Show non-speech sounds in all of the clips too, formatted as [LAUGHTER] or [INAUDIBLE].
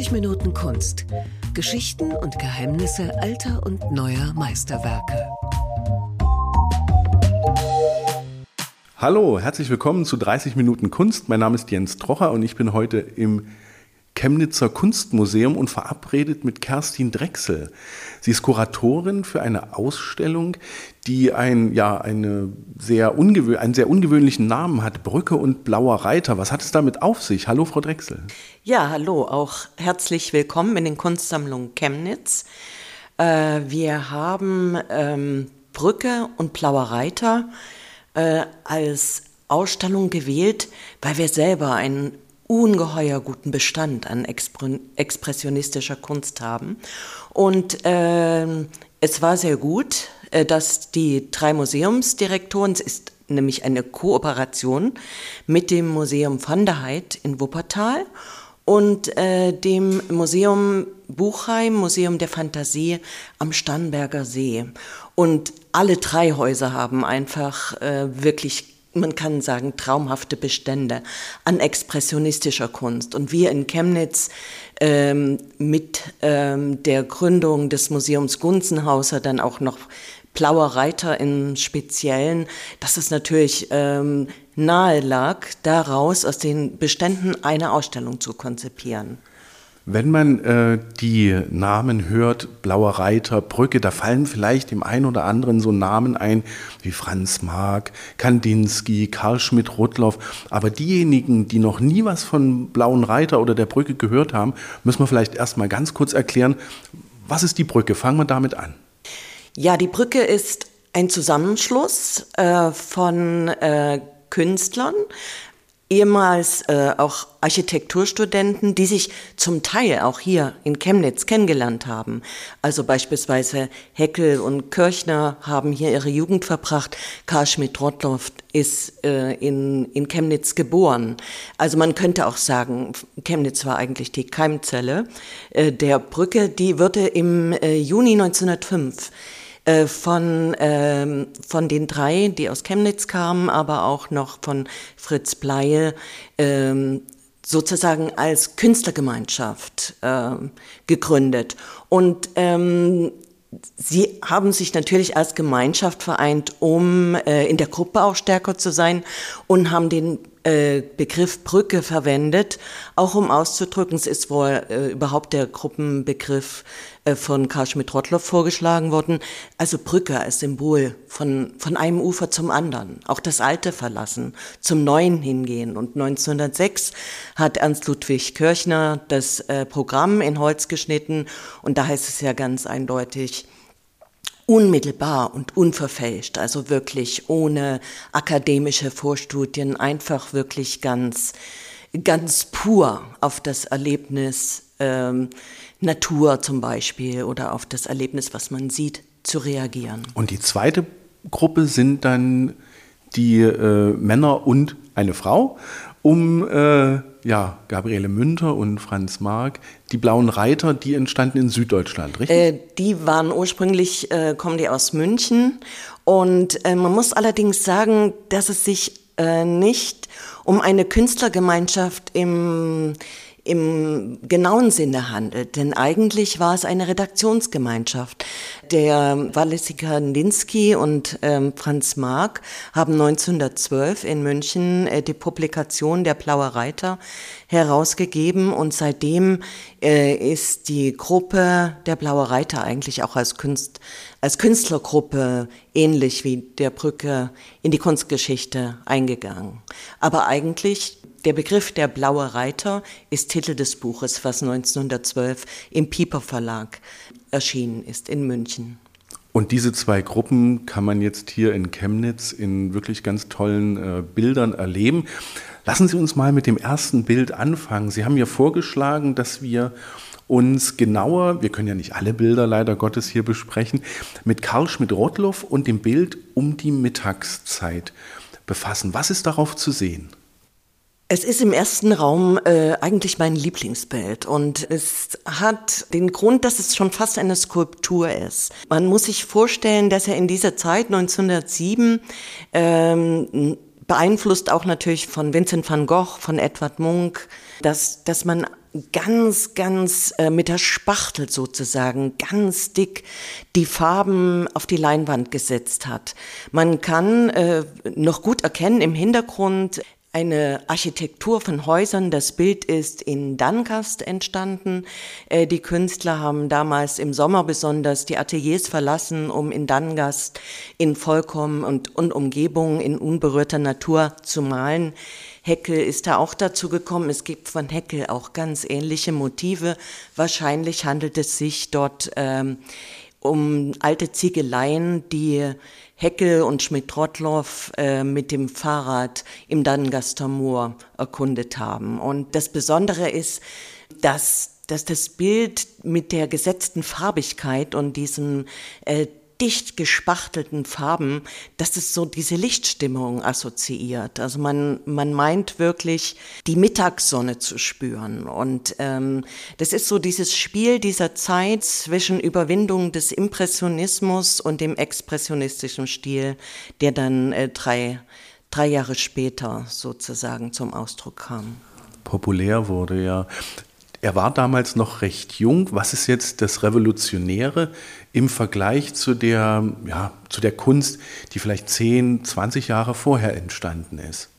30 Minuten Kunst. Geschichten und Geheimnisse alter und neuer Meisterwerke. Hallo, herzlich willkommen zu 30 Minuten Kunst. Mein Name ist Jens Trocher und ich bin heute im Chemnitzer Kunstmuseum und verabredet mit Kerstin Drechsel. Sie ist Kuratorin für eine Ausstellung, die ein, ja, eine sehr einen sehr ungewöhnlichen Namen hat, Brücke und Blauer Reiter. Was hat es damit auf sich? Hallo, Frau Drechsel. Ja, hallo, auch herzlich willkommen in den Kunstsammlungen Chemnitz. Äh, wir haben ähm, Brücke und Blauer Reiter äh, als Ausstellung gewählt, weil wir selber einen ungeheuer guten Bestand an expressionistischer Kunst haben. Und äh, es war sehr gut, äh, dass die drei Museumsdirektoren, es ist nämlich eine Kooperation mit dem Museum van der Heid in Wuppertal und äh, dem Museum Buchheim, Museum der Fantasie am Starnberger See. Und alle drei Häuser haben einfach äh, wirklich man kann sagen, traumhafte Bestände an expressionistischer Kunst. Und wir in Chemnitz ähm, mit ähm, der Gründung des Museums Gunzenhauser dann auch noch Blauer Reiter im Speziellen, dass es natürlich ähm, nahe lag, daraus aus den Beständen eine Ausstellung zu konzipieren. Wenn man äh, die Namen hört, Blauer Reiter, Brücke, da fallen vielleicht dem einen oder anderen so Namen ein wie Franz Marc, Kandinsky, Karl Schmidt-Rotloff. Aber diejenigen, die noch nie was von Blauen Reiter oder der Brücke gehört haben, müssen wir vielleicht erstmal ganz kurz erklären, was ist die Brücke? Fangen wir damit an. Ja, die Brücke ist ein Zusammenschluss äh, von äh, Künstlern, ehemals äh, auch Architekturstudenten, die sich zum Teil auch hier in Chemnitz kennengelernt haben. Also beispielsweise Heckel und Kirchner haben hier ihre Jugend verbracht. Karl Schmidt-Rottloff ist äh, in, in Chemnitz geboren. Also man könnte auch sagen, Chemnitz war eigentlich die Keimzelle äh, der Brücke. Die wurde im äh, Juni 1905 äh, von, ähm, von den drei, die aus Chemnitz kamen, aber auch noch von Fritz Bleie, ähm, sozusagen als Künstlergemeinschaft äh, gegründet. Und ähm, Sie haben sich natürlich als Gemeinschaft vereint, um äh, in der Gruppe auch stärker zu sein und haben den äh, Begriff Brücke verwendet, auch um auszudrücken, es ist wohl äh, überhaupt der Gruppenbegriff von Karl Schmidt-Rottloff vorgeschlagen worden, also Brücke als Symbol von, von einem Ufer zum anderen, auch das Alte verlassen, zum Neuen hingehen. Und 1906 hat Ernst Ludwig Kirchner das äh, Programm in Holz geschnitten. Und da heißt es ja ganz eindeutig, unmittelbar und unverfälscht, also wirklich ohne akademische Vorstudien, einfach wirklich ganz, ganz pur auf das Erlebnis ähm, Natur zum Beispiel oder auf das Erlebnis, was man sieht, zu reagieren. Und die zweite Gruppe sind dann die äh, Männer und eine Frau um äh, ja, Gabriele Münter und Franz Marc. Die Blauen Reiter, die entstanden in Süddeutschland, richtig? Äh, die waren ursprünglich, äh, kommen die aus München. Und äh, man muss allerdings sagen, dass es sich äh, nicht um eine Künstlergemeinschaft im im genauen Sinne handelt. Denn eigentlich war es eine Redaktionsgemeinschaft. Der Walisi Kandinsky und ähm, Franz Mark haben 1912 in München äh, die Publikation Der Blaue Reiter herausgegeben und seitdem äh, ist die Gruppe Der Blaue Reiter eigentlich auch als, Künst, als Künstlergruppe ähnlich wie der Brücke in die Kunstgeschichte eingegangen. Aber eigentlich der Begriff der blaue Reiter ist Titel des Buches, was 1912 im Pieper Verlag erschienen ist in München. Und diese zwei Gruppen kann man jetzt hier in Chemnitz in wirklich ganz tollen äh, Bildern erleben. Lassen Sie uns mal mit dem ersten Bild anfangen. Sie haben ja vorgeschlagen, dass wir uns genauer, wir können ja nicht alle Bilder leider Gottes hier besprechen, mit Karl Schmidt-Rottloff und dem Bild um die Mittagszeit befassen. Was ist darauf zu sehen? Es ist im ersten Raum äh, eigentlich mein Lieblingsbild und es hat den Grund, dass es schon fast eine Skulptur ist. Man muss sich vorstellen, dass er in dieser Zeit 1907 ähm, beeinflusst auch natürlich von Vincent van Gogh, von Edward Munk, dass, dass man ganz, ganz äh, mit der Spachtel sozusagen ganz dick die Farben auf die Leinwand gesetzt hat. Man kann äh, noch gut erkennen im Hintergrund eine Architektur von Häusern. Das Bild ist in Dankast entstanden. Äh, die Künstler haben damals im Sommer besonders die Ateliers verlassen, um in Dangast in Vollkommen und, und Umgebung in unberührter Natur zu malen. Heckel ist da auch dazu gekommen. Es gibt von Heckel auch ganz ähnliche Motive. Wahrscheinlich handelt es sich dort ähm, um alte Ziegeleien, die Heckel und Schmidt-Rottloff äh, mit dem Fahrrad im Dangaster Moor erkundet haben. Und das Besondere ist, dass, dass das Bild mit der gesetzten Farbigkeit und diesem äh, dicht gespachtelten Farben, dass es so diese Lichtstimmung assoziiert. Also man, man meint wirklich, die Mittagssonne zu spüren. Und ähm, das ist so dieses Spiel dieser Zeit zwischen Überwindung des Impressionismus und dem expressionistischen Stil, der dann äh, drei, drei Jahre später sozusagen zum Ausdruck kam populär wurde, ja. Er war damals noch recht jung. Was ist jetzt das Revolutionäre im Vergleich zu der, ja, zu der Kunst, die vielleicht 10, 20 Jahre vorher entstanden ist?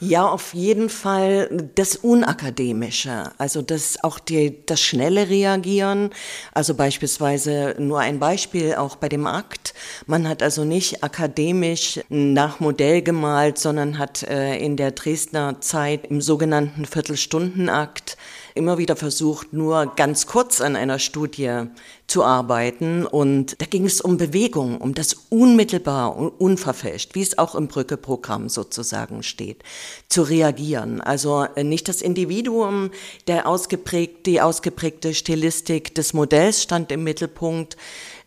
Ja, auf jeden Fall das Unakademische, also das auch die, das schnelle Reagieren. Also beispielsweise nur ein Beispiel auch bei dem Akt. Man hat also nicht akademisch nach Modell gemalt, sondern hat äh, in der Dresdner Zeit im sogenannten Viertelstundenakt immer wieder versucht, nur ganz kurz an einer Studie zu arbeiten. Und da ging es um Bewegung, um das unmittelbar und unverfälscht, wie es auch im Brücke-Programm sozusagen steht, zu reagieren. Also äh, nicht das Individuum, der ausgeprägt, die ausgeprägte Stilistik des Modells stand im Mittelpunkt,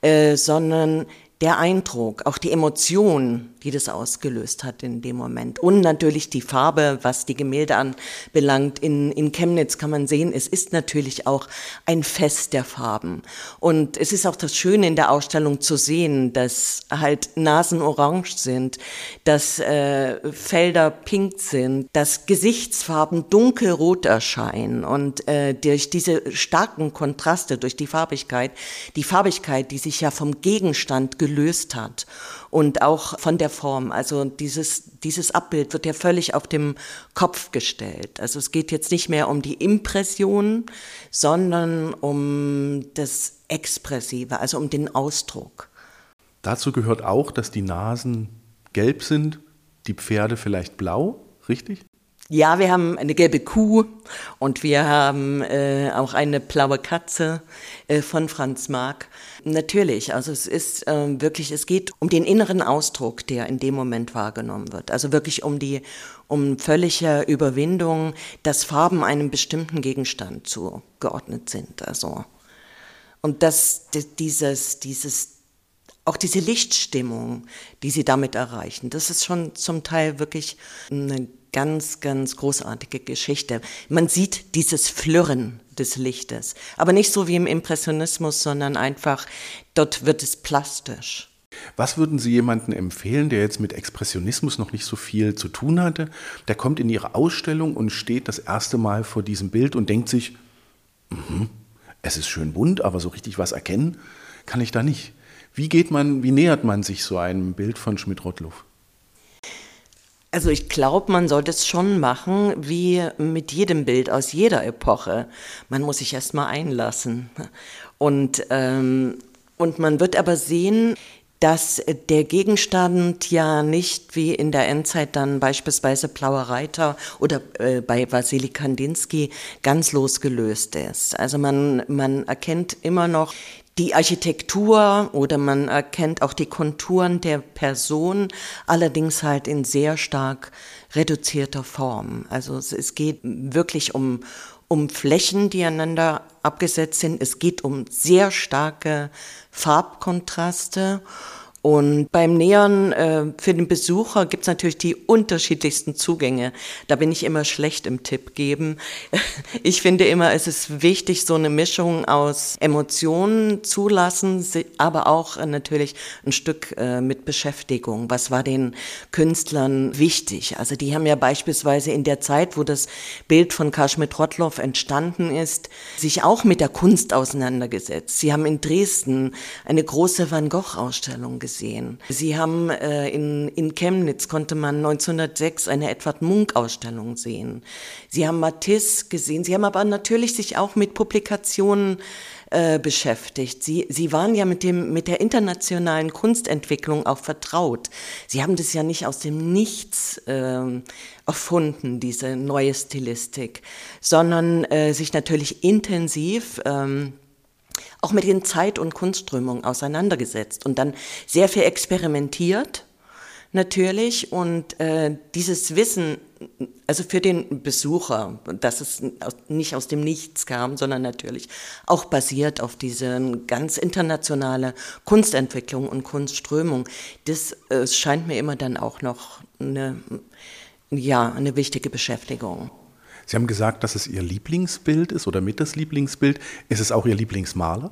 äh, sondern der Eindruck, auch die Emotion, die das ausgelöst hat in dem Moment. Und natürlich die Farbe, was die Gemälde anbelangt. In, in Chemnitz kann man sehen, es ist natürlich auch ein Fest der Farben. Und es ist auch das Schöne in der Ausstellung zu sehen, dass halt Nasen orange sind, dass äh, Felder pink sind, dass Gesichtsfarben dunkelrot erscheinen. Und äh, durch diese starken Kontraste, durch die Farbigkeit, die Farbigkeit, die sich ja vom Gegenstand gelöst hat und auch von der Form. Also dieses, dieses Abbild wird ja völlig auf dem Kopf gestellt. Also es geht jetzt nicht mehr um die Impression, sondern um das Expressive, also um den Ausdruck. Dazu gehört auch, dass die Nasen gelb sind, die Pferde vielleicht blau, richtig? Ja, wir haben eine gelbe Kuh und wir haben äh, auch eine blaue Katze äh, von Franz Marc. Natürlich, also es ist äh, wirklich, es geht um den inneren Ausdruck, der in dem Moment wahrgenommen wird. Also wirklich um die, um völlige Überwindung, dass Farben einem bestimmten Gegenstand zugeordnet sind. Also und dass dieses, dieses auch diese Lichtstimmung, die sie damit erreichen, das ist schon zum Teil wirklich eine ganz, ganz großartige Geschichte. Man sieht dieses Flirren des Lichtes, aber nicht so wie im Impressionismus, sondern einfach, dort wird es plastisch. Was würden Sie jemandem empfehlen, der jetzt mit Expressionismus noch nicht so viel zu tun hatte? Der kommt in Ihre Ausstellung und steht das erste Mal vor diesem Bild und denkt sich, mm es ist schön bunt, aber so richtig was erkennen kann ich da nicht. Wie geht man, wie nähert man sich so einem Bild von Schmidt-Rottluff? Also ich glaube, man sollte es schon machen, wie mit jedem Bild aus jeder Epoche. Man muss sich erst mal einlassen. Und, ähm, und man wird aber sehen, dass der Gegenstand ja nicht wie in der Endzeit dann beispielsweise Blauer Reiter oder äh, bei Wassili Kandinsky ganz losgelöst ist. Also man, man erkennt immer noch die Architektur oder man erkennt auch die Konturen der Person, allerdings halt in sehr stark reduzierter Form. Also es, geht wirklich um, um Flächen, die einander abgesetzt sind. Es geht um sehr starke Farbkontraste Und beim Nähern äh, für den Besucher gibt es natürlich die unterschiedlichsten Zugänge. Da bin ich immer schlecht im Tipp geben. [LAUGHS] Ich finde immer, es ist wichtig, so eine Mischung aus Emotionen zulassen, aber auch äh, natürlich ein Stück äh, mit Beschäftigung. Was war den Künstlern wichtig? Also die haben ja beispielsweise in der Zeit, wo das Bild von Karl Schmidt-Rottloff entstanden ist, sich auch mit der Kunst auseinandergesetzt. Sie haben in Dresden eine große Van Gogh-Ausstellung gesehen gesehen. Sie haben äh, in, in Chemnitz konnte man 1906 eine Edward Munk Ausstellung sehen. Sie haben Matisse gesehen. Sie haben aber natürlich sich auch mit Publikationen äh, beschäftigt. Sie, Sie waren ja mit, dem, mit der internationalen Kunstentwicklung auch vertraut. Sie haben das ja nicht aus dem Nichts äh, erfunden, diese neue Stilistik, sondern äh, sich natürlich intensiv ähm, auch mit den Zeit- und Kunstströmungen auseinandergesetzt und dann sehr viel experimentiert natürlich und äh, dieses Wissen, also für den Besucher, dass es nicht aus dem Nichts kam, sondern natürlich auch basiert auf diese ganz internationale Kunstentwicklung und Kunstströmung, das äh, scheint mir immer dann auch noch eine, ja, eine wichtige Beschäftigung. Sie haben gesagt, dass es Ihr Lieblingsbild ist oder mit das Lieblingsbild. Ist es auch Ihr Lieblingsmaler?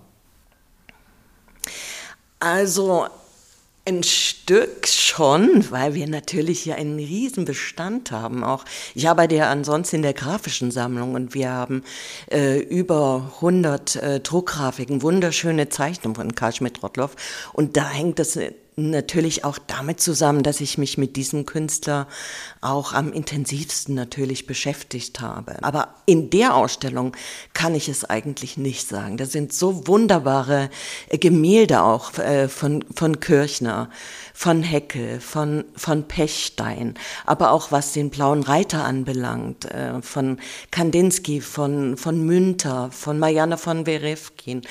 Also ein Stück schon, weil wir natürlich hier einen riesen Bestand haben. Auch ich arbeite ja ansonsten in der grafischen Sammlung und wir haben äh, über 100 äh, Druckgrafiken, wunderschöne Zeichnungen von Karl Schmidt-Rottloff und da hängt das natürlich auch damit zusammen, dass ich mich mit diesem Künstler auch am intensivsten natürlich beschäftigt habe. Aber in der Ausstellung kann ich es eigentlich nicht sagen. Da sind so wunderbare Gemälde auch äh, von, von Kirchner von Heckel, von, von Pechstein, aber auch was den Blauen Reiter anbelangt, äh, von Kandinsky, von, von Münter, von Marianne von Werewkin,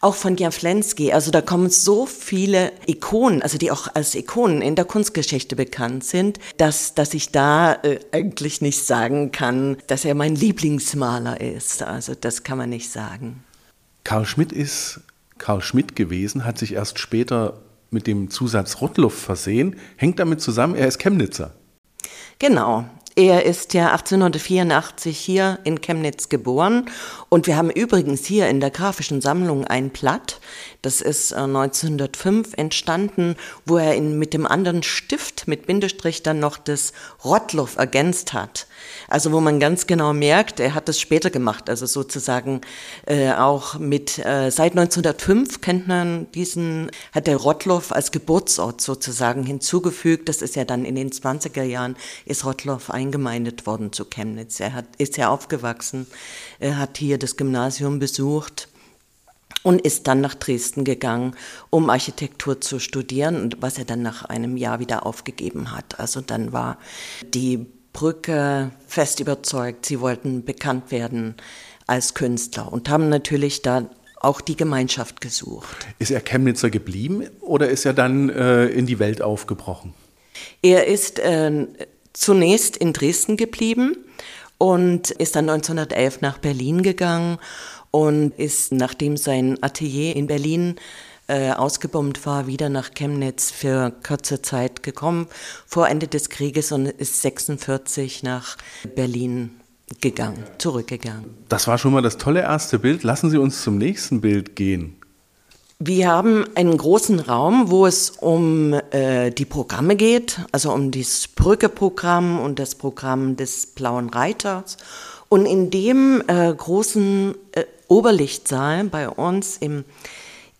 auch von Jaflensky. Also da kommen so viele Ikonen, also die auch als Ikonen in der Kunstgeschichte bekannt sind, dass, dass ich da äh, eigentlich nicht sagen kann, dass er mein Lieblingsmaler ist. Also das kann man nicht sagen. Karl Schmidt ist Karl Schmidt gewesen, hat sich erst später mit dem Zusatz Rottluff versehen, hängt damit zusammen, er ist Chemnitzer. Genau. Er ist ja 1884 hier in Chemnitz geboren und wir haben übrigens hier in der grafischen Sammlung ein Blatt, das ist 1905 äh, entstanden, wo er in, mit dem anderen Stift mit Bindestrich dann noch das Rottluff ergänzt hat. Also wo man ganz genau merkt, er hat das später gemacht, also sozusagen äh, auch mit, äh, seit 1905 kennt man diesen, hat der Rottloff als Geburtsort sozusagen hinzugefügt. Das ist ja dann in den 20er Jahren, ist Rottloff eingemeindet worden zu Chemnitz. Er hat, ist ja aufgewachsen, er hat hier das Gymnasium besucht und ist dann nach Dresden gegangen, um Architektur zu studieren, was er dann nach einem Jahr wieder aufgegeben hat. Also dann war die Brücke fest überzeugt, sie wollten bekannt werden als Künstler und haben natürlich da auch die Gemeinschaft gesucht. Ist er Chemnitzer geblieben oder ist er dann äh, in die Welt aufgebrochen? Er ist äh, zunächst in Dresden geblieben und ist dann 1911 nach Berlin gegangen und ist, nachdem sein Atelier in Berlin äh, ausgebombt war, wieder nach Chemnitz für kurze Zeit gekommen, vor Ende des Krieges und ist 46 nach Berlin gegangen, zurückgegangen. Das war schon mal das tolle erste Bild. Lassen Sie uns zum nächsten Bild gehen. Wir haben einen großen Raum, wo es um äh, die Programme geht, also um das Brücke-Programm und das Programm des Blauen Reiters. Und in dem äh, großen äh, Oberlichtsaal bei uns im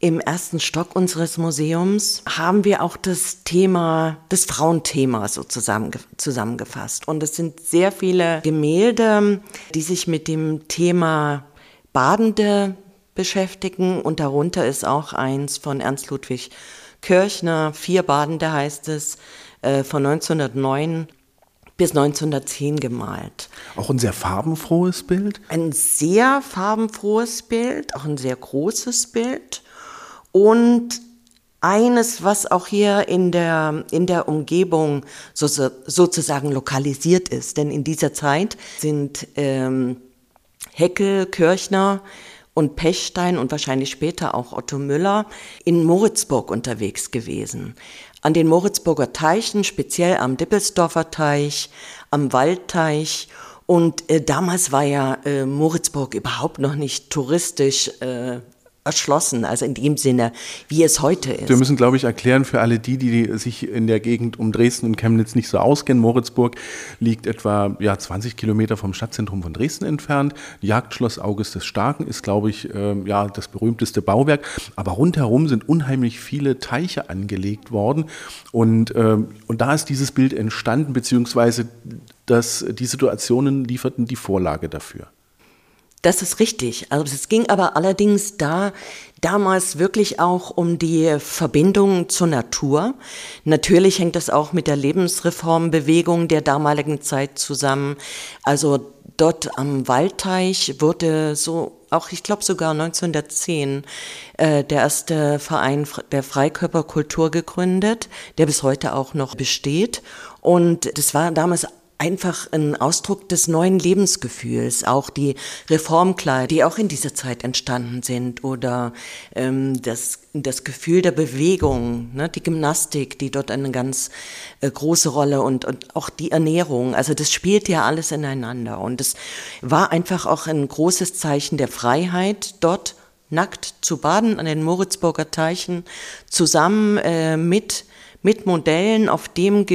im ersten Stock unseres Museums haben wir auch das Thema, das Frauenthema so zusammengefasst. Und es sind sehr viele Gemälde, die sich mit dem Thema Badende beschäftigen. Und darunter ist auch eins von Ernst Ludwig Kirchner, Vier Badende heißt es, äh, von 1909 bis 1910 gemalt. Auch ein sehr farbenfrohes Bild? Ein sehr farbenfrohes Bild, auch ein sehr großes Bild. Und eines, was auch hier in der, in der Umgebung so, sozusagen lokalisiert ist. Denn in dieser Zeit sind ähm, Heckel, Kirchner und Pechstein und wahrscheinlich später auch Otto Müller in Moritzburg unterwegs gewesen. An den Moritzburger Teichen, speziell am Dippelsdorfer Teich, am Waldteich und äh, damals war ja äh, Moritzburg überhaupt noch nicht touristisch äh, erschlossen, also in dem Sinne, wie es heute ist. Wir müssen, glaube ich, erklären für alle die, die sich in der Gegend um Dresden und Chemnitz nicht so auskennen. Moritzburg liegt etwa ja, 20 Kilometer vom Stadtzentrum von Dresden entfernt. Jagdschloss August des Starken ist, glaube ich, äh, ja, das berühmteste Bauwerk. Aber rundherum sind unheimlich viele Teiche angelegt worden. Und, äh, und da ist dieses Bild entstanden, beziehungsweise dass die Situationen lieferten die Vorlage dafür. Das ist richtig. Also es ging aber allerdings da damals wirklich auch um die Verbindung zur Natur. Natürlich hängt das auch mit der Lebensreformbewegung der damaligen Zeit zusammen. Also dort am Waldteich wurde so auch ich glaube sogar 1910 äh, der erste Verein der Freikörperkultur gegründet, der bis heute auch noch besteht. Und das war damals einfach ein Ausdruck des neuen Lebensgefühls, auch die Reformkleider, die auch in dieser Zeit entstanden sind. Oder ähm, das, das Gefühl der Bewegung, ne, die Gymnastik, die dort eine ganz äh, große Rolle und, und auch die Ernährung, also das spielt ja alles ineinander. Und es war einfach auch ein großes Zeichen der Freiheit dort nackt zu baden an den Moritzburger Teichen zusammen äh, mit mit Modellen. Auf dem,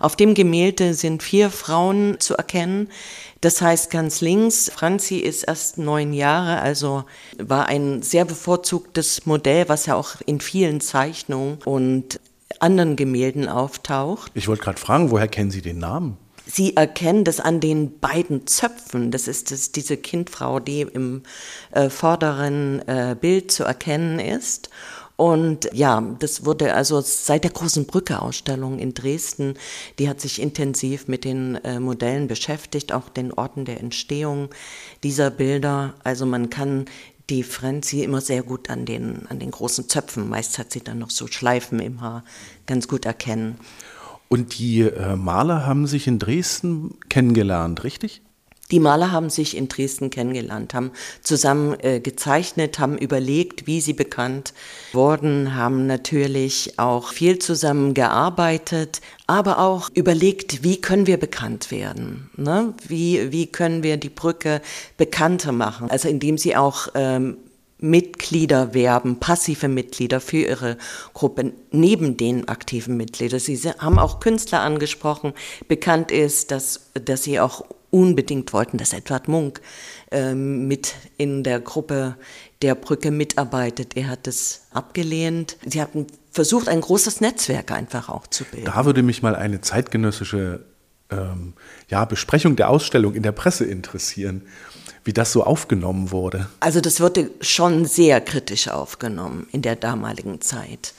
auf dem Gemälde sind vier Frauen zu erkennen. Das heißt ganz links, Franzi ist erst neun Jahre, also war ein sehr bevorzugtes Modell, was ja auch in vielen Zeichnungen und anderen Gemälden auftaucht. Ich wollte gerade fragen, woher kennen Sie den Namen? Sie erkennen das an den beiden Zöpfen. Das ist das, diese Kindfrau, die im äh, vorderen äh, Bild zu erkennen ist. Und ja, das wurde also seit der großen Brücke-Ausstellung in Dresden, die hat sich intensiv mit den äh, Modellen beschäftigt, auch den Orten der Entstehung dieser Bilder. Also man kann die Frenzy immer sehr gut an den, an den großen Zöpfen, meist hat sie dann noch so Schleifen im Haar, ganz gut erkennen. Und die äh, Maler haben sich in Dresden kennengelernt, richtig? Die Maler haben sich in Dresden kennengelernt, haben zusammen äh, gezeichnet, haben überlegt, wie sie bekannt wurden, haben natürlich auch viel zusammen gearbeitet, aber auch überlegt, wie können wir bekannt werden? Ne? Wie, wie können wir die Brücke bekannter machen? Also indem sie auch ähm, Mitglieder werben, passive Mitglieder für ihre Gruppe neben den aktiven Mitgliedern. Sie haben auch Künstler angesprochen. Bekannt ist, dass, dass sie auch unbedingt wollten, dass Edward Munk äh, mit in der Gruppe der Brücke mitarbeitet. Er hat es abgelehnt. Sie hatten versucht, ein großes Netzwerk einfach auch zu bilden. Da würde mich mal eine zeitgenössische ähm, ja, Besprechung der Ausstellung in der Presse interessieren, wie das so aufgenommen wurde. Also das wurde schon sehr kritisch aufgenommen in der damaligen Zeit.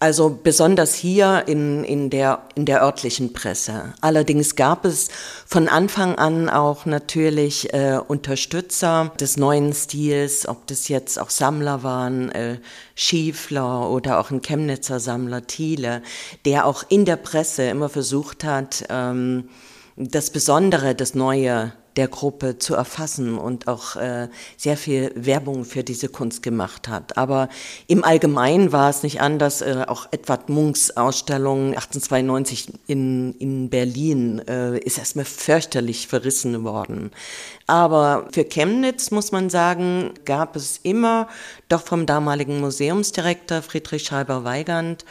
Also besonders hier in, in, der, in der örtlichen Presse. Allerdings gab es von Anfang an auch natürlich äh, Unterstützer des neuen Stils, ob das jetzt auch Sammler waren, äh, Schiefler oder auch ein Chemnitzer Sammler Thiele, der auch in der Presse immer versucht hat, ähm, das Besondere, das Neue der Gruppe zu erfassen und auch äh, sehr viel Werbung für diese Kunst gemacht hat. Aber im Allgemeinen war es nicht anders. Äh, auch Edward Munks Ausstellung 1892 in, in Berlin äh, ist erstmal fürchterlich verrissen worden. Aber für Chemnitz, muss man sagen, gab es immer doch vom damaligen Museumsdirektor Friedrich Schreiber-Weigand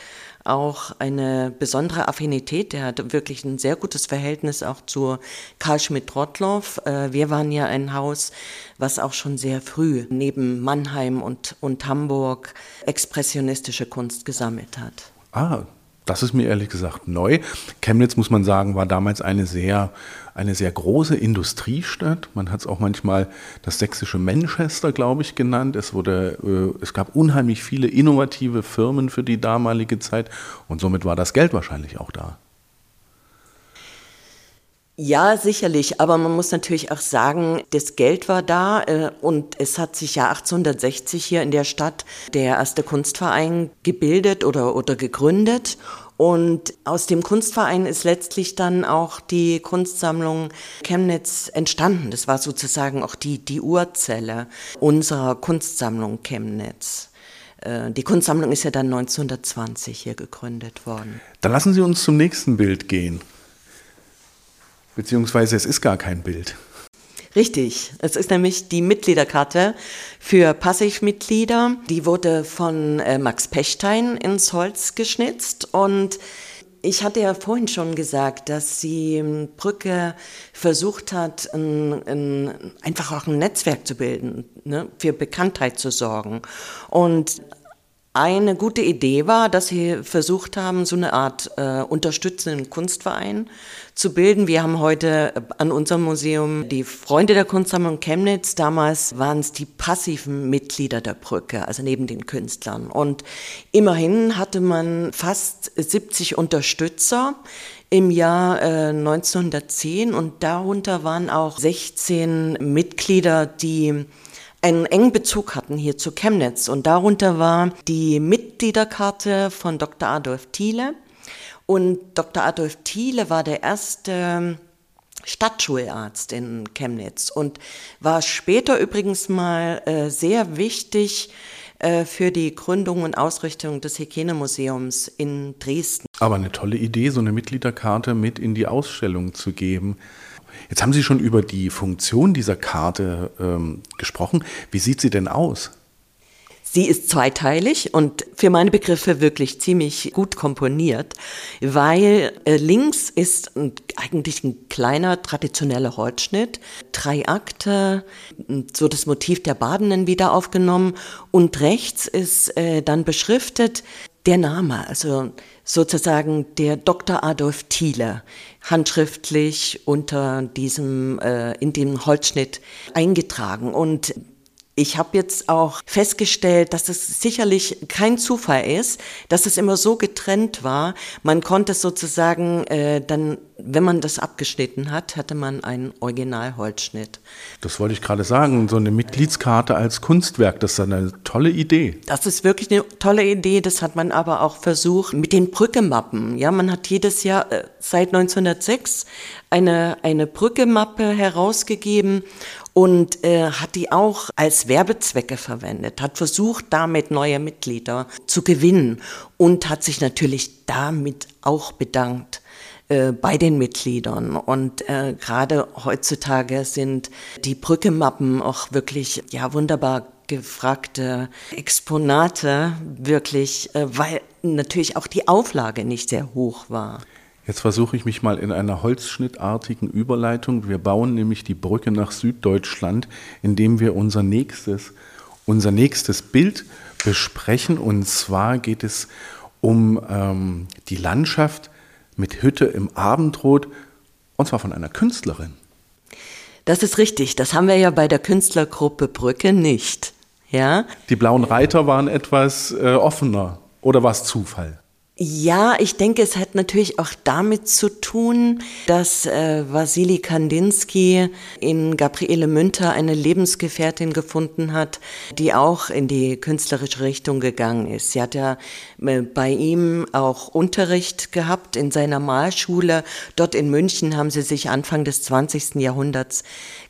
auch eine besondere Affinität. Er hatte wirklich ein sehr gutes Verhältnis auch zu Karl Schmidt-Rottloff. Äh, wir waren ja ein Haus, was auch schon sehr früh neben Mannheim und, und Hamburg expressionistische Kunst gesammelt hat. Ah, das ist mir ehrlich gesagt neu. Chemnitz, muss man sagen, war damals eine sehr, eine sehr große Industriestadt. Man hat es auch manchmal das sächsische Manchester, glaube ich, genannt. Es, wurde, äh, es gab unheimlich viele innovative Firmen für die damalige Zeit und somit war das Geld wahrscheinlich auch da. Ja, sicherlich, aber man muss natürlich auch sagen, das Geld war da äh, und es hat sich ja 1860 hier in der Stadt der erste Kunstverein gebildet oder, oder gegründet Und aus dem Kunstverein ist letztlich dann auch die Kunstsammlung Chemnitz entstanden. Das war sozusagen auch die, die Urzelle unserer Kunstsammlung Chemnitz. Äh, die Kunstsammlung ist ja dann 1920 hier gegründet worden. Dann lassen Sie uns zum nächsten Bild gehen. Beziehungsweise es ist gar kein Bild. Richtig, es ist nämlich die Mitgliederkarte für Passivmitglieder. Die wurde von äh, Max Pechtein ins Holz geschnitzt und ich hatte ja vorhin schon gesagt, dass die Brücke versucht hat, ein, ein, einfach auch ein Netzwerk zu bilden, ne, für Bekanntheit zu sorgen. Und eine gute Idee war, dass sie versucht haben, so eine Art äh, unterstützenden Kunstverein zu bilden. Wir haben heute an unserem Museum die Freunde der Kunstsammlung Chemnitz. Damals waren es die passiven Mitglieder der Brücke, also neben den Künstlern. Und immerhin hatte man fast 70 Unterstützer im Jahr äh, 1910 und darunter waren auch 16 Mitglieder, die einen engen Bezug hatten hier zu Chemnitz. Und darunter war die Mitgliederkarte von Dr. Adolf Thiele. Und Dr. Adolf Thiele war der erste Stadtschularzt in Chemnitz und war später übrigens mal äh, sehr wichtig äh, für die Gründung und Ausrichtung des Hygienemuseums in Dresden. Aber eine tolle Idee, so eine Mitgliederkarte mit in die Ausstellung zu geben. Jetzt haben Sie schon über die Funktion dieser Karte ähm, gesprochen. Wie sieht sie denn aus? Sie ist zweiteilig und für meine Begriffe wirklich ziemlich gut komponiert, weil äh, links ist eigentlich ein kleiner traditioneller Holzschnitt, drei Akte, so das Motiv der Badenden wieder aufgenommen und rechts ist äh, dann beschriftet der Name, also sozusagen der Dr. Adolf Thiele, handschriftlich unter diesem, äh, in dem Holzschnitt eingetragen. Und ich habe jetzt auch festgestellt, dass es sicherlich kein Zufall ist, dass es immer so getrennt war. Man konnte sozusagen äh, dann, wenn man das abgeschnitten hat, hatte man einen Originalholzschnitt. Das wollte ich gerade sagen, so eine Mitgliedskarte als Kunstwerk, das ist eine tolle Idee. Das ist wirklich eine tolle Idee. Das hat man aber auch versucht mit den Brückemappen. Ja, man hat jedes Jahr äh, seit 1906 eine eine Brückemappe herausgegeben und äh, hat die auch als Werbezwecke verwendet, hat versucht, damit neue Mitglieder zu gewinnen und hat sich natürlich damit auch bedankt äh, bei den Mitgliedern. Und äh, gerade heutzutage sind die Brückemappen auch wirklich ja wunderbar gefragte Exponate, wirklich, äh, weil natürlich auch die Auflage nicht sehr hoch war. Jetzt versuche ich mich mal in einer holzschnittartigen Überleitung. Wir bauen nämlich die Brücke nach Süddeutschland, indem wir unser nächstes, unser nächstes Bild besprechen. Und zwar geht es um ähm, die Landschaft mit Hütte im Abendrot, und zwar von einer Künstlerin. Das ist richtig. Das haben wir ja bei der Künstlergruppe Brücke nicht. Ja? Die blauen Reiter waren etwas äh, offener. Oder war es Zufall? Ja, ich denke, es hat natürlich auch damit zu tun, dass äh, Wasili Kandinsky in Gabriele Münter eine Lebensgefährtin gefunden hat, die auch in die künstlerische Richtung gegangen ist. Sie hat ja äh, bei ihm auch Unterricht gehabt in seiner Malschule. Dort in München haben sie sich Anfang des 20. Jahrhunderts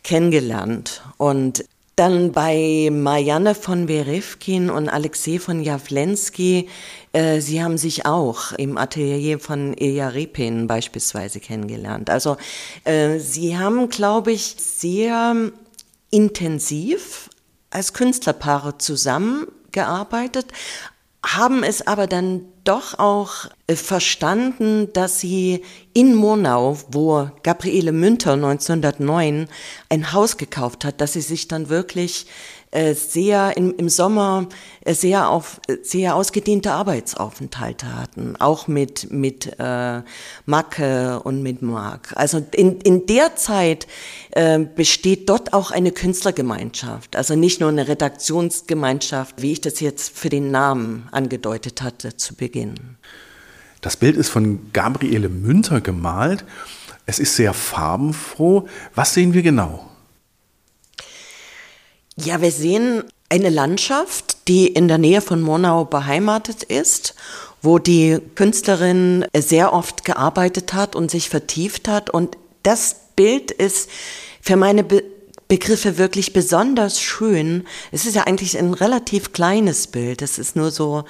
kennengelernt. Und dann bei Marianne von Werewkin und Alexei von Jawlensky, äh, sie haben sich auch im Atelier von Ilja Repin beispielsweise kennengelernt. Also äh, sie haben, glaube ich, sehr intensiv als Künstlerpaare zusammengearbeitet, haben es aber dann doch auch äh, verstanden, dass sie in Monau, wo Gabriele Münter 1909 ein Haus gekauft hat, dass sie sich dann wirklich sehr im, im Sommer äh, sehr auf sehr ausgedehnte Arbeitsaufenthalte hatten, auch mit mit äh, Macke und mit Mark. Also in, in der Zeit äh, besteht dort auch eine Künstlergemeinschaft, also nicht nur eine Redaktionsgemeinschaft, wie ich das jetzt für den Namen angedeutet hatte zu Beginn. Das Bild ist von Gabriele Münter gemalt. Es ist sehr farbenfroh. Was sehen wir genau? Ja, wir sehen eine Landschaft, die in der Nähe von Monau beheimatet ist, wo die Künstlerin sehr oft gearbeitet hat und sich vertieft hat. Und das Bild ist für meine Be Begriffe wirklich besonders schön. Es ist ja eigentlich ein relativ kleines Bild. Es ist nur so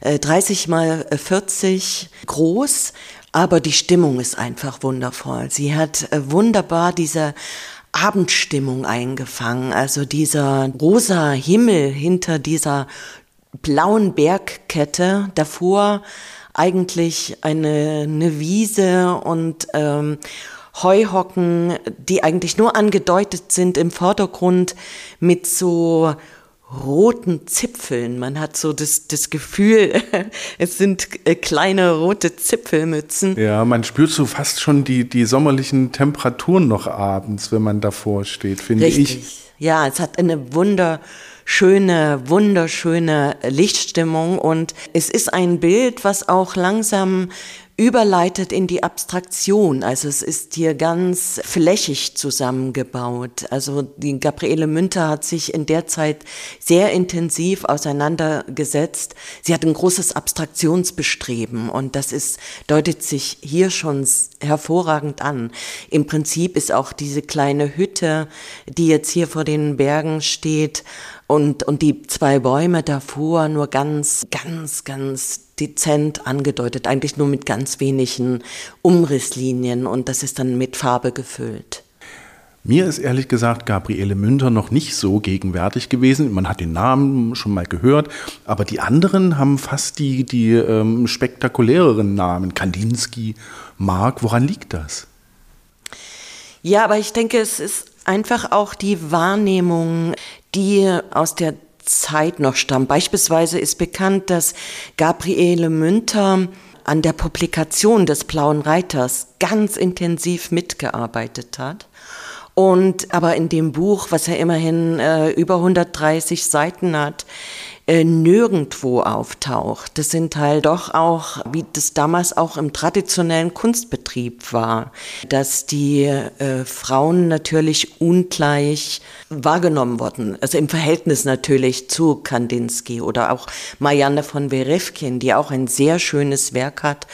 30 äh, mal 40 groß, aber die Stimmung ist einfach wundervoll. Sie hat äh, wunderbar diese Abendstimmung eingefangen, also dieser rosa Himmel hinter dieser blauen Bergkette, davor eigentlich eine, eine Wiese und ähm, Heuhocken, die eigentlich nur angedeutet sind im Vordergrund mit so roten Zipfeln. Man hat so das, das Gefühl, [LAUGHS] es sind äh, kleine rote Zipfelmützen. Ja, man spürt so fast schon die, die sommerlichen Temperaturen noch abends, wenn man davor steht, finde Richtig. ich. Ja, es hat eine wunderschöne, wunderschöne Lichtstimmung und es ist ein Bild, was auch langsam überleitet in die Abstraktion. Also es ist hier ganz flächig zusammengebaut. Also die Gabriele Münter hat sich in der Zeit sehr intensiv auseinandergesetzt. Sie hat ein großes Abstraktionsbestreben und das ist, deutet sich hier schon hervorragend an. Im Prinzip ist auch diese kleine Hütte, die jetzt hier vor den Bergen steht, und, und die zwei Bäume davor nur ganz, ganz, ganz dezent angedeutet, eigentlich nur mit ganz wenigen Umrisslinien und das ist dann mit Farbe gefüllt. Mir ist ehrlich gesagt Gabriele Münter noch nicht so gegenwärtig gewesen. Man hat den Namen schon mal gehört, aber die anderen haben fast die, die ähm, spektakuläreren Namen. Kandinsky, Mark, woran liegt das? Ja, aber ich denke, es ist einfach auch die Wahrnehmung die aus der Zeit noch stammen. Beispielsweise ist bekannt, dass Gabriele Münter an der Publikation des Blauen Reiters ganz intensiv mitgearbeitet hat. Und aber in dem Buch, was ja immerhin äh, über 130 Seiten hat, äh, nirgendwo auftaucht. Das sind halt doch auch, wie das damals auch im traditionellen Kunstbetrieb war, dass die äh, Frauen natürlich ungleich wahrgenommen wurden. Also im Verhältnis natürlich zu Kandinsky oder auch Marianne von Werefkin, die auch ein sehr schönes Werk hat.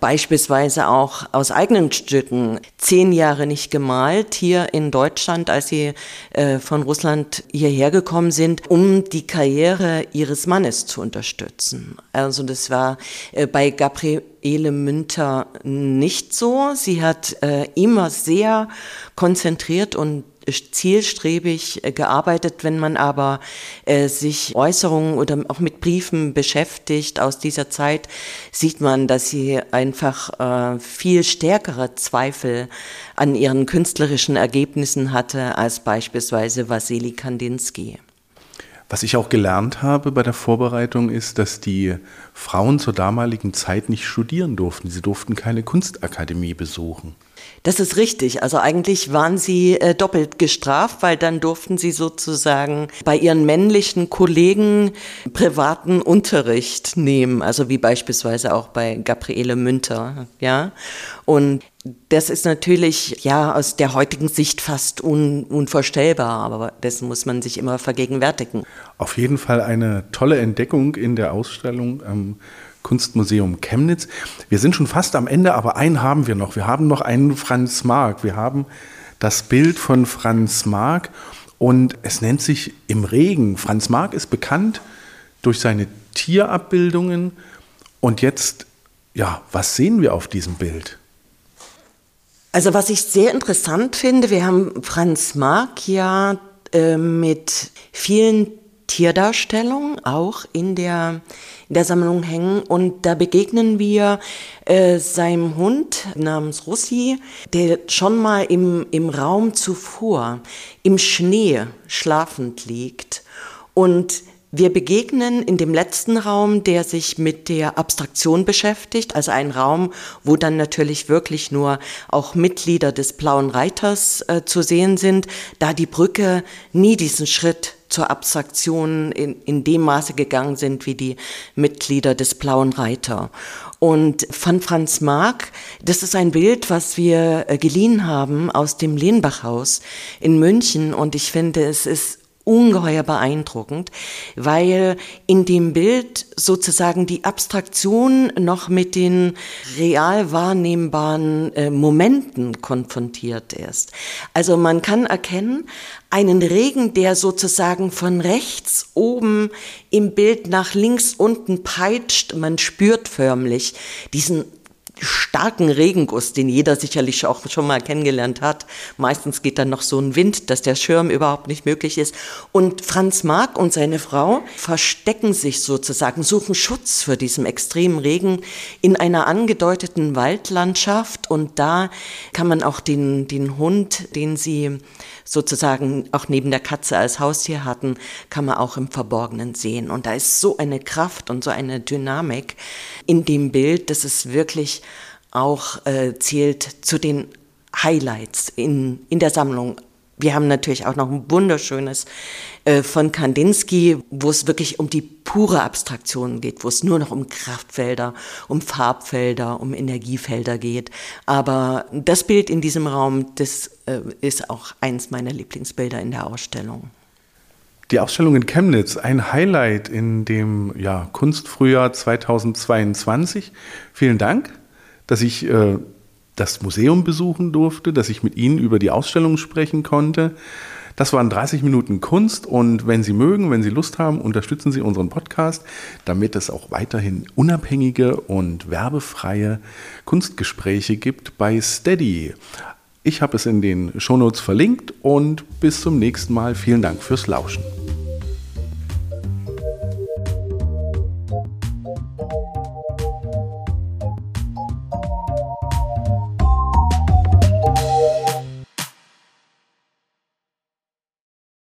Beispielsweise auch aus eigenen Stücken zehn Jahre nicht gemalt hier in Deutschland, als sie äh, von Russland hierher gekommen sind, um die Karriere ihres Mannes zu unterstützen. Also das war äh, bei Gabriele Münter nicht so. Sie hat äh, immer sehr konzentriert und zielstrebig äh, gearbeitet. Wenn man aber äh, sich Äußerungen oder auch mit Briefen beschäftigt aus dieser Zeit, sieht man, dass sie einfach äh, viel stärkere Zweifel an ihren künstlerischen Ergebnissen hatte als beispielsweise Wassili Kandinsky. Was ich auch gelernt habe bei der Vorbereitung ist, dass die Frauen zur damaligen Zeit nicht studieren durften. Sie durften keine Kunstakademie besuchen. Das ist richtig. Also eigentlich waren sie äh, doppelt gestraft, weil dann durften sie sozusagen bei ihren männlichen Kollegen privaten Unterricht nehmen, also wie beispielsweise auch bei Gabriele Münter, ja. Und das ist natürlich ja aus der heutigen Sicht fast un, unvorstellbar, aber dessen muss man sich immer vergegenwärtigen. Auf jeden Fall eine tolle Entdeckung in der Ausstellung. Ähm Kunstmuseum Chemnitz. Wir sind schon fast am Ende, aber einen haben wir noch. Wir haben noch einen Franz Marc. Wir haben das Bild von Franz Marc und es nennt sich Im Regen. Franz Marc ist bekannt durch seine Tierabbildungen. Und jetzt, ja, was sehen wir auf diesem Bild? Also was ich sehr interessant finde, wir haben Franz Marc ja äh, mit vielen Tierdarstellungen auch in der der Sammlung hängen. Und da begegnen wir äh, seinem Hund namens Russi, der schon mal im, im Raum zuvor im Schnee schlafend liegt. Und wir begegnen in dem letzten Raum, der sich mit der Abstraktion beschäftigt, also ein Raum, wo dann natürlich wirklich nur auch Mitglieder des Blauen Reiters äh, zu sehen sind, da die Brücke nie diesen Schritt zur Abstraktion in, in dem Maße gegangen sind wie die Mitglieder des Blauen Reiter. Und von Franz Marc, das ist ein Bild, was wir äh, geliehen haben aus dem Lehnbachhaus in München. Und ich finde, es ist ungeheuer beeindruckend, weil in dem Bild sozusagen die Abstraktion noch mit den real wahrnehmbaren äh, Momenten konfrontiert ist. Also man kann erkennen, einen Regen, der sozusagen von rechts oben im Bild nach links unten peitscht. Man spürt förmlich diesen starken Regenguss, den jeder sicherlich auch schon mal kennengelernt hat. Meistens geht dann noch so ein Wind, dass der Schirm überhaupt nicht möglich ist. Und Franz Marc und seine Frau verstecken sich sozusagen, suchen Schutz für diesen extremen Regen in einer angedeuteten Waldlandschaft. Und da kann man auch den, den Hund, den sie sozusagen auch neben der Katze als Haustier hatten, kann man auch im Verborgenen sehen. Und da ist so eine Kraft und so eine Dynamik in dem Bild, dass es wirklich auch äh, zählt zu den Highlights in, in der Sammlung. Wir haben natürlich auch noch ein wunderschönes äh, von Kandinsky, wo es wirklich um die pure Abstraktion geht, wo es nur noch um Kraftfelder, um Farbfelder, um Energiefelder geht. Aber das Bild in diesem Raum, das äh, ist auch eins meiner Lieblingsbilder in der Ausstellung. Die Ausstellung in Chemnitz, ein Highlight in dem ja, Kunstfrühjahr 2022. Vielen Dank, dass ich äh, das Museum besuchen durfte, dass ich mit Ihnen über die Ausstellung sprechen konnte. Das waren 30 Minuten Kunst und wenn Sie mögen, wenn Sie Lust haben, unterstützen Sie unseren Podcast, damit es auch weiterhin unabhängige und werbefreie Kunstgespräche gibt bei Steady. Ich habe es in den Shownotes verlinkt und bis zum nächsten Mal. Vielen Dank fürs Lauschen.